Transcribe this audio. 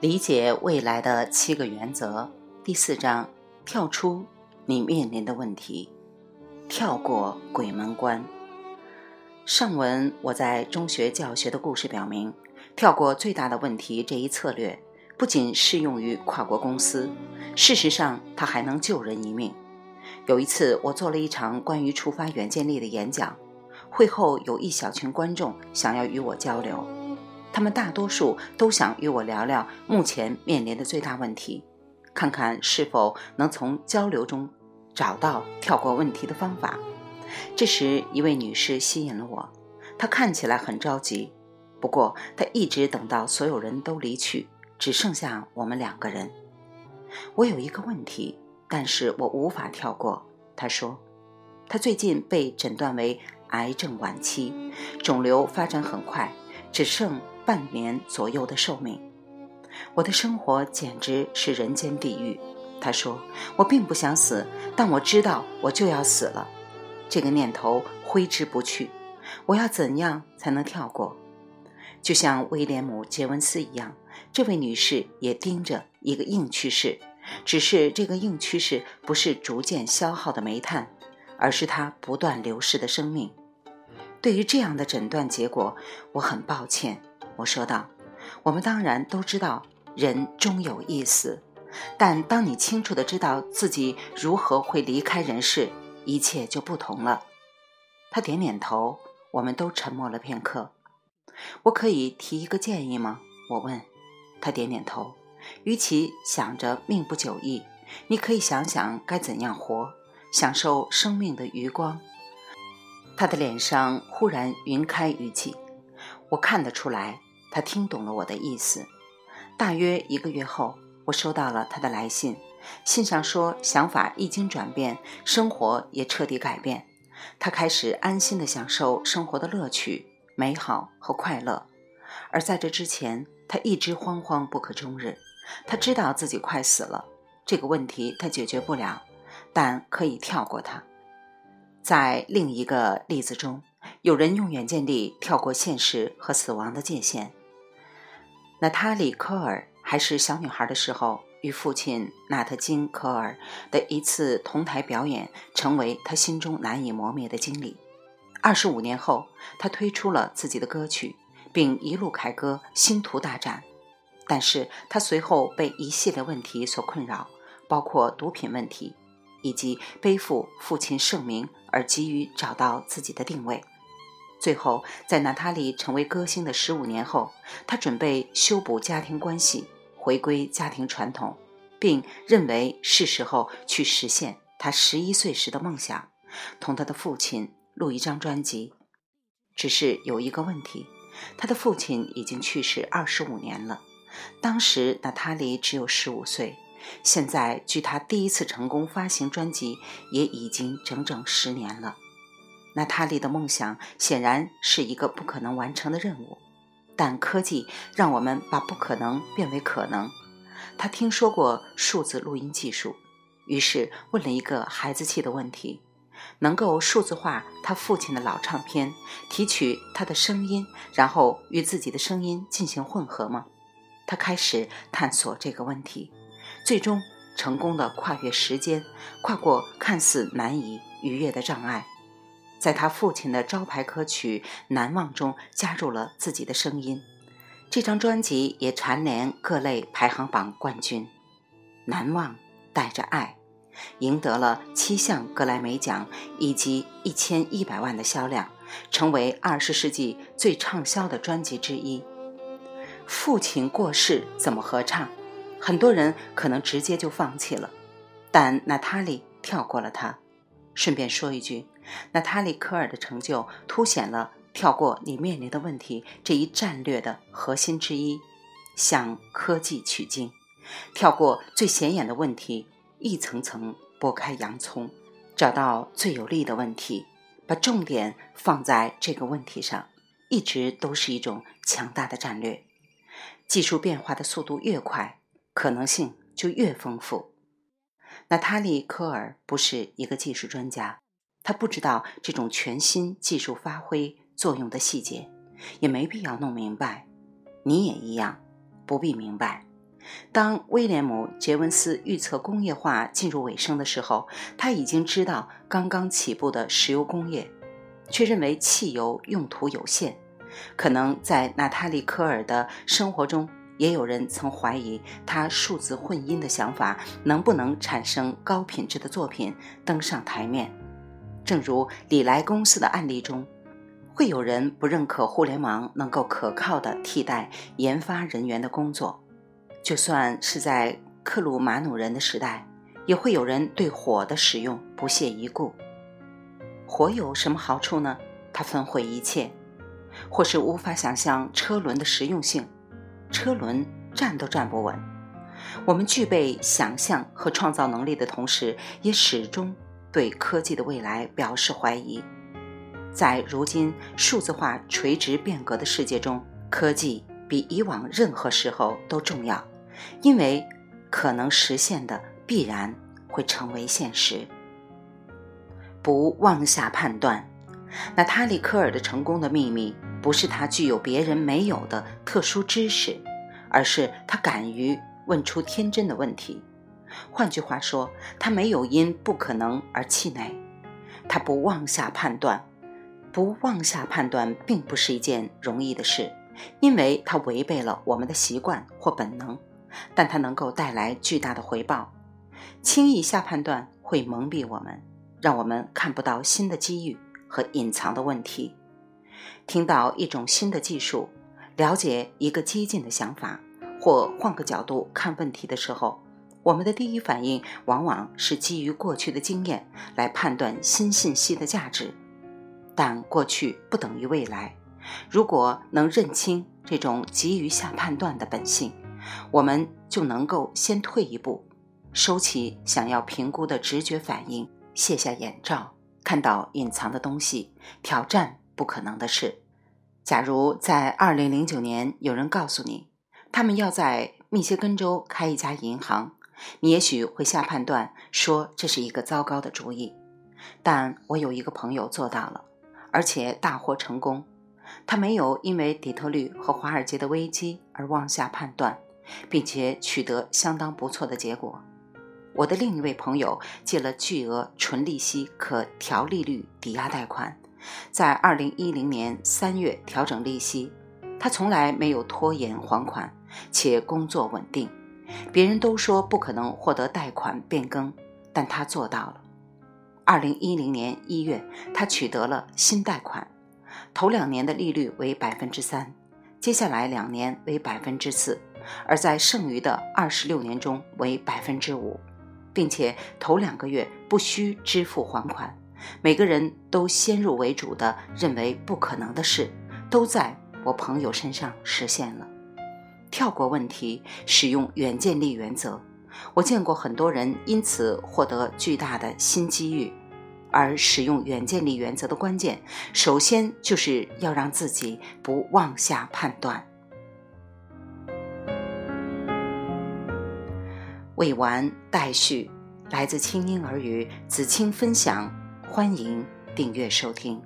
理解未来的七个原则，第四章：跳出你面临的问题，跳过鬼门关。上文我在中学教学的故事表明，跳过最大的问题这一策略不仅适用于跨国公司，事实上它还能救人一命。有一次，我做了一场关于触发远见力的演讲，会后有一小群观众想要与我交流。他们大多数都想与我聊聊目前面临的最大问题，看看是否能从交流中找到跳过问题的方法。这时，一位女士吸引了我，她看起来很着急，不过她一直等到所有人都离去，只剩下我们两个人。我有一个问题，但是我无法跳过。她说，她最近被诊断为癌症晚期，肿瘤发展很快，只剩。半年左右的寿命，我的生活简直是人间地狱。他说：“我并不想死，但我知道我就要死了。这个念头挥之不去。我要怎样才能跳过？就像威廉姆·杰文斯一样，这位女士也盯着一个硬趋势，只是这个硬趋势不是逐渐消耗的煤炭，而是她不断流逝的生命。对于这样的诊断结果，我很抱歉。”我说道：“我们当然都知道人终有一死，但当你清楚的知道自己如何会离开人世，一切就不同了。”他点点头，我们都沉默了片刻。我可以提一个建议吗？我问。他点点头。与其想着命不久矣，你可以想想该怎样活，享受生命的余光。他的脸上忽然云开雨霁，我看得出来。他听懂了我的意思。大约一个月后，我收到了他的来信，信上说想法一经转变，生活也彻底改变。他开始安心地享受生活的乐趣、美好和快乐。而在这之前，他一直惶惶不可终日。他知道自己快死了，这个问题他解决不了，但可以跳过它。在另一个例子中，有人用远见力跳过现实和死亡的界限。娜塔莉·科尔还是小女孩的时候，与父亲纳特金·科尔的一次同台表演，成为她心中难以磨灭的经历。二十五年后，她推出了自己的歌曲，并一路凯歌，星途大展。但是，她随后被一系列问题所困扰，包括毒品问题，以及背负父亲盛名而急于找到自己的定位。最后，在娜塔莉成为歌星的十五年后，她准备修补家庭关系，回归家庭传统，并认为是时候去实现她十一岁时的梦想，同她的父亲录一张专辑。只是有一个问题，她的父亲已经去世二十五年了，当时娜塔莉只有十五岁，现在距她第一次成功发行专辑也已经整整十年了。娜塔莉的梦想显然是一个不可能完成的任务，但科技让我们把不可能变为可能。他听说过数字录音技术，于是问了一个孩子气的问题：能够数字化他父亲的老唱片，提取他的声音，然后与自己的声音进行混合吗？他开始探索这个问题，最终成功的跨越时间，跨过看似难以逾越的障碍。在他父亲的招牌歌曲《难忘》中加入了自己的声音，这张专辑也蝉联各类排行榜冠军。《难忘》带着爱，赢得了七项格莱美奖以及一千一百万的销量，成为二十世纪最畅销的专辑之一。父亲过世怎么合唱？很多人可能直接就放弃了，但娜塔莉跳过了他。顺便说一句。娜塔莉·科尔的成就凸显了跳过你面临的问题这一战略的核心之一：向科技取经，跳过最显眼的问题，一层层剥开洋葱，找到最有利的问题，把重点放在这个问题上，一直都是一种强大的战略。技术变化的速度越快，可能性就越丰富。娜塔莉·科尔不是一个技术专家。他不知道这种全新技术发挥作用的细节，也没必要弄明白。你也一样，不必明白。当威廉姆·杰文斯预测工业化进入尾声的时候，他已经知道刚刚起步的石油工业，却认为汽油用途有限。可能在娜塔莉·科尔的生活中，也有人曾怀疑他数字混音的想法能不能产生高品质的作品登上台面。正如李来公司的案例中。会有人不认可互联网能够可靠的替代研发人员的工作，就算是在克鲁马努人的时代，也会有人对火的使用不屑一顾。火有什么好处呢？它焚毁一切，或是无法想象车轮的实用性，车轮站都站不稳。我们具备想象和创造能力的同时，也始终对科技的未来表示怀疑。在如今数字化垂直变革的世界中，科技比以往任何时候都重要，因为可能实现的必然会成为现实。不妄下判断。那塔莉·科尔的成功的秘密，不是他具有别人没有的特殊知识，而是他敢于问出天真的问题。换句话说，他没有因不可能而气馁，他不妄下判断。不妄下判断并不是一件容易的事，因为它违背了我们的习惯或本能，但它能够带来巨大的回报。轻易下判断会蒙蔽我们，让我们看不到新的机遇和隐藏的问题。听到一种新的技术，了解一个激进的想法，或换个角度看问题的时候，我们的第一反应往往是基于过去的经验来判断新信息的价值。但过去不等于未来。如果能认清这种急于下判断的本性，我们就能够先退一步，收起想要评估的直觉反应，卸下眼罩，看到隐藏的东西，挑战不可能的事。假如在2009年有人告诉你，他们要在密歇根州开一家银行，你也许会下判断说这是一个糟糕的主意。但我有一个朋友做到了。而且大获成功，他没有因为底特律和华尔街的危机而妄下判断，并且取得相当不错的结果。我的另一位朋友借了巨额纯利息可调利率抵押贷款，在2010年3月调整利息。他从来没有拖延还款，且工作稳定。别人都说不可能获得贷款变更，但他做到了。二零一零年一月，他取得了新贷款，头两年的利率为百分之三，接下来两年为百分之四，而在剩余的二十六年中为百分之五，并且头两个月不需支付还款。每个人都先入为主的认为不可能的事，都在我朋友身上实现了。跳过问题，使用远见力原则。我见过很多人因此获得巨大的新机遇，而使用远见力原则的关键，首先就是要让自己不妄下判断。未完待续，来自清音儿语子清分享，欢迎订阅收听。